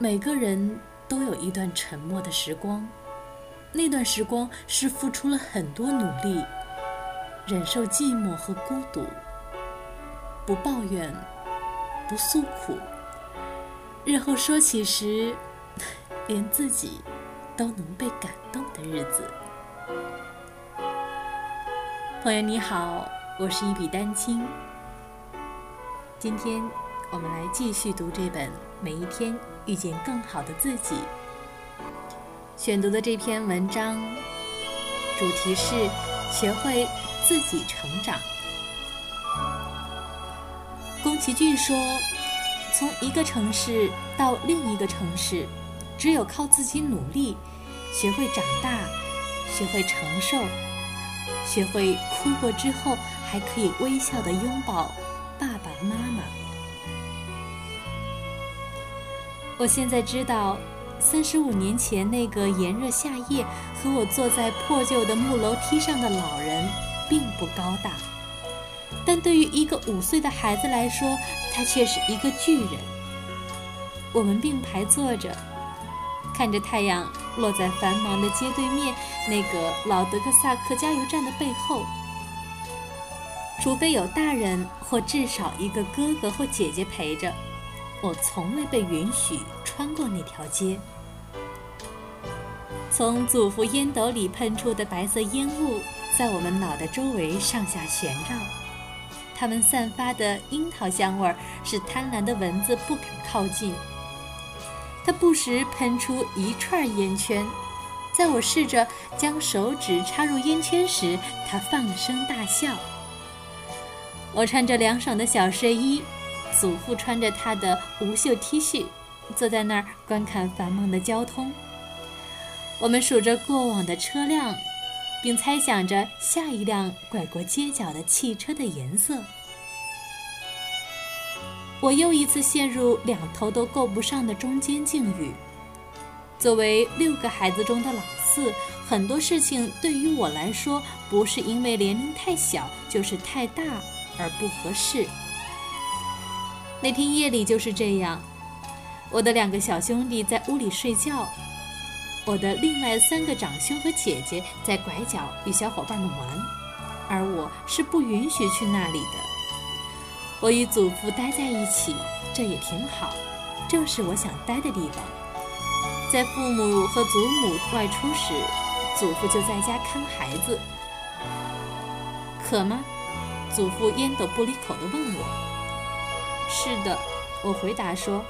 每个人都有一段沉默的时光，那段时光是付出了很多努力，忍受寂寞和孤独，不抱怨，不诉苦。日后说起时，连自己都能被感动的日子。朋友你好，我是一笔丹青。今天我们来继续读这本《每一天遇见更好的自己》。选读的这篇文章主题是学会自己成长。宫崎骏说：“从一个城市到另一个城市，只有靠自己努力，学会长大，学会承受。”学会哭过之后还可以微笑的拥抱爸爸妈妈。我现在知道，三十五年前那个炎热夏夜和我坐在破旧的木楼梯上的老人并不高大，但对于一个五岁的孩子来说，他却是一个巨人。我们并排坐着。看着太阳落在繁忙的街对面那个老德克萨克加油站的背后，除非有大人或至少一个哥哥或姐姐陪着，我从未被允许穿过那条街。从祖父烟斗里喷出的白色烟雾在我们脑袋周围上下旋绕，它们散发的樱桃香味儿使贪婪的蚊子不敢靠近。他不时喷出一串烟圈，在我试着将手指插入烟圈时，他放声大笑。我穿着凉爽的小睡衣，祖父穿着他的无袖 T 恤，坐在那儿观看繁忙的交通。我们数着过往的车辆，并猜想着下一辆拐过街角的汽车的颜色。我又一次陷入两头都够不上的中间境遇。作为六个孩子中的老四，很多事情对于我来说，不是因为年龄太小，就是太大而不合适。那天夜里就是这样，我的两个小兄弟在屋里睡觉，我的另外三个长兄和姐姐在拐角与小伙伴们玩，而我是不允许去那里的。我与祖父待在一起，这也挺好，正是我想待的地方。在父母和祖母外出时，祖父就在家看孩子。渴吗？祖父烟斗不离口地问我。是的，我回答说。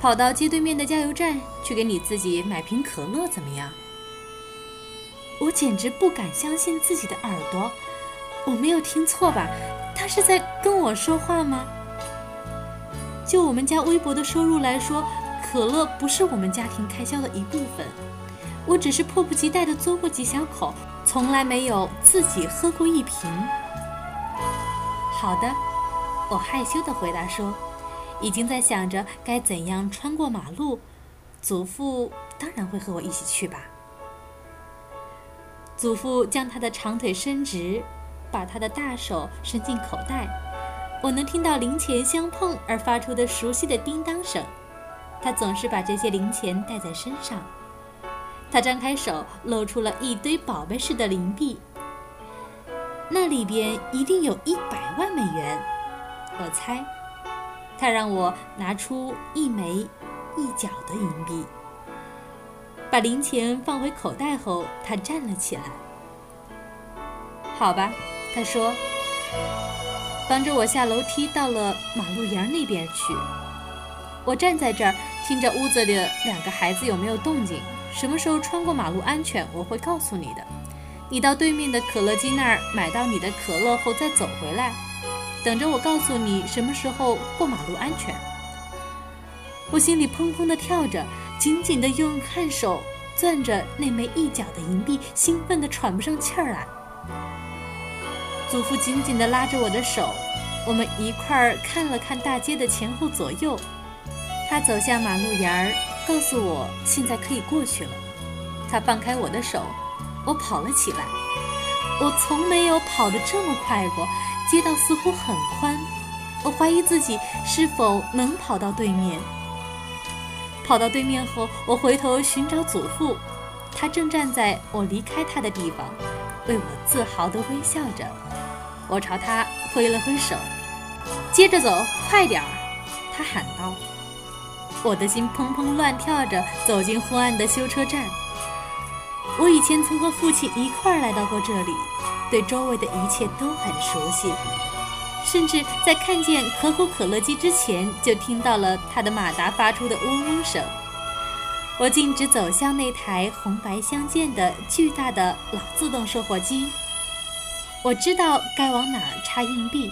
跑到街对面的加油站去给你自己买瓶可乐，怎么样？我简直不敢相信自己的耳朵，我没有听错吧？他是在跟我说话吗？就我们家微薄的收入来说，可乐不是我们家庭开销的一部分。我只是迫不及待地嘬过几小口，从来没有自己喝过一瓶。好的，我害羞地回答说，已经在想着该怎样穿过马路。祖父当然会和我一起去吧。祖父将他的长腿伸直。把他的大手伸进口袋，我能听到零钱相碰而发出的熟悉的叮当声。他总是把这些零钱带在身上。他张开手，露出了一堆宝贝似的零币。那里边一定有一百万美元，我猜。他让我拿出一枚一角的银币。把零钱放回口袋后，他站了起来。好吧。他说：“帮着我下楼梯，到了马路沿儿那边去。我站在这儿，听着屋子里两个孩子有没有动静。什么时候穿过马路安全，我会告诉你的。你到对面的可乐机那儿买到你的可乐后再走回来，等着我告诉你什么时候过马路安全。”我心里砰砰地跳着，紧紧地用汗手攥着那枚一角的银币，兴奋得喘不上气儿来。祖父紧紧地拉着我的手，我们一块儿看了看大街的前后左右。他走向马路沿儿，告诉我现在可以过去了。他放开我的手，我跑了起来。我从没有跑得这么快过。街道似乎很宽，我怀疑自己是否能跑到对面。跑到对面后，我回头寻找祖父，他正站在我离开他的地方，为我自豪地微笑着。我朝他挥了挥手，接着走，快点儿！他喊道。我的心砰砰乱跳着走进昏暗的修车站。我以前曾和父亲一块儿来到过这里，对周围的一切都很熟悉。甚至在看见可口可乐机之前，就听到了它的马达发出的嗡嗡声。我径直走向那台红白相间的巨大的老自动售货机。我知道该往哪儿插硬币。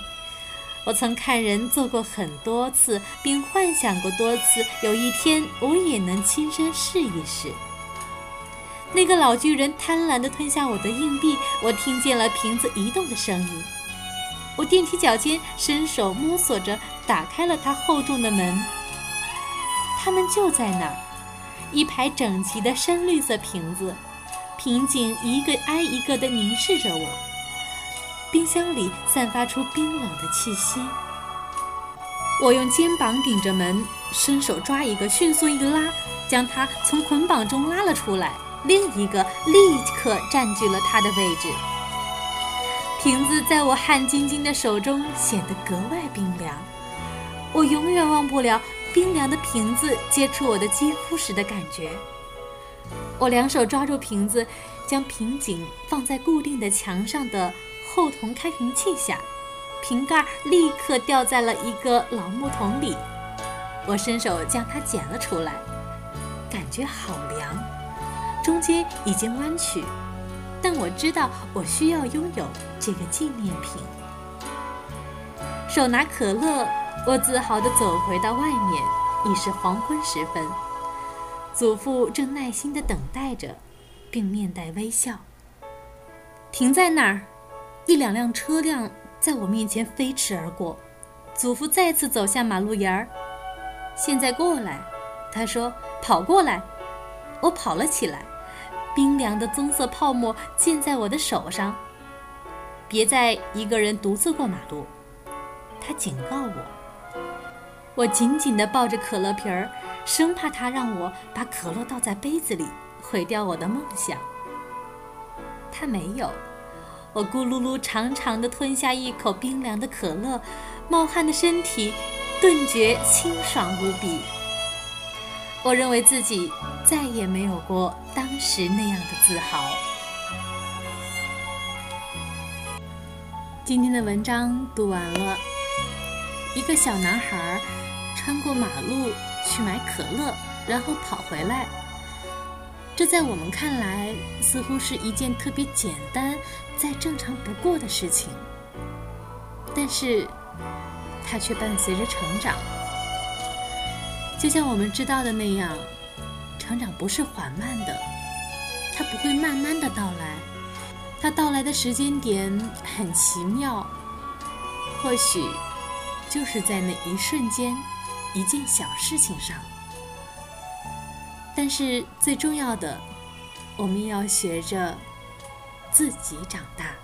我曾看人做过很多次，并幻想过多次，有一天我也能亲身试一试。那个老巨人贪婪地吞下我的硬币，我听见了瓶子移动的声音。我踮起脚尖，伸手摸索着打开了它厚重的门。它们就在那儿，一排整齐的深绿色瓶子，瓶颈一个挨一个地凝视着我。冰箱里散发出冰冷的气息。我用肩膀顶着门，伸手抓一个，迅速一拉，将它从捆绑中拉了出来。另一个立刻占据了他的位置。瓶子在我汗津津的手中显得格外冰凉，我永远忘不了冰凉的瓶子接触我的肌肤时的感觉。我两手抓住瓶子，将瓶颈放在固定的墙上的厚铜开瓶器下，瓶盖立刻掉在了一个老木桶里。我伸手将它捡了出来，感觉好凉，中间已经弯曲。但我知道，我需要拥有这个纪念品。手拿可乐，我自豪地走回到外面。已是黄昏时分，祖父正耐心地等待着，并面带微笑。停在那儿，一两辆车辆在我面前飞驰而过。祖父再次走下马路沿儿。现在过来，他说：“跑过来。”我跑了起来。冰凉的棕色泡沫溅在我的手上。别再一个人独自过马路，他警告我。我紧紧地抱着可乐瓶儿，生怕他让我把可乐倒在杯子里，毁掉我的梦想。他没有。我咕噜噜长长的吞下一口冰凉的可乐，冒汗的身体顿觉清爽无比。我认为自己再也没有过当时那样的自豪。今天的文章读完了，一个小男孩穿过马路去买可乐，然后跑回来。这在我们看来似乎是一件特别简单、再正常不过的事情，但是它却伴随着成长。就像我们知道的那样，成长不是缓慢的，它不会慢慢的到来，它到来的时间点很奇妙，或许就是在那一瞬间，一件小事情上。但是最重要的，我们要学着自己长大。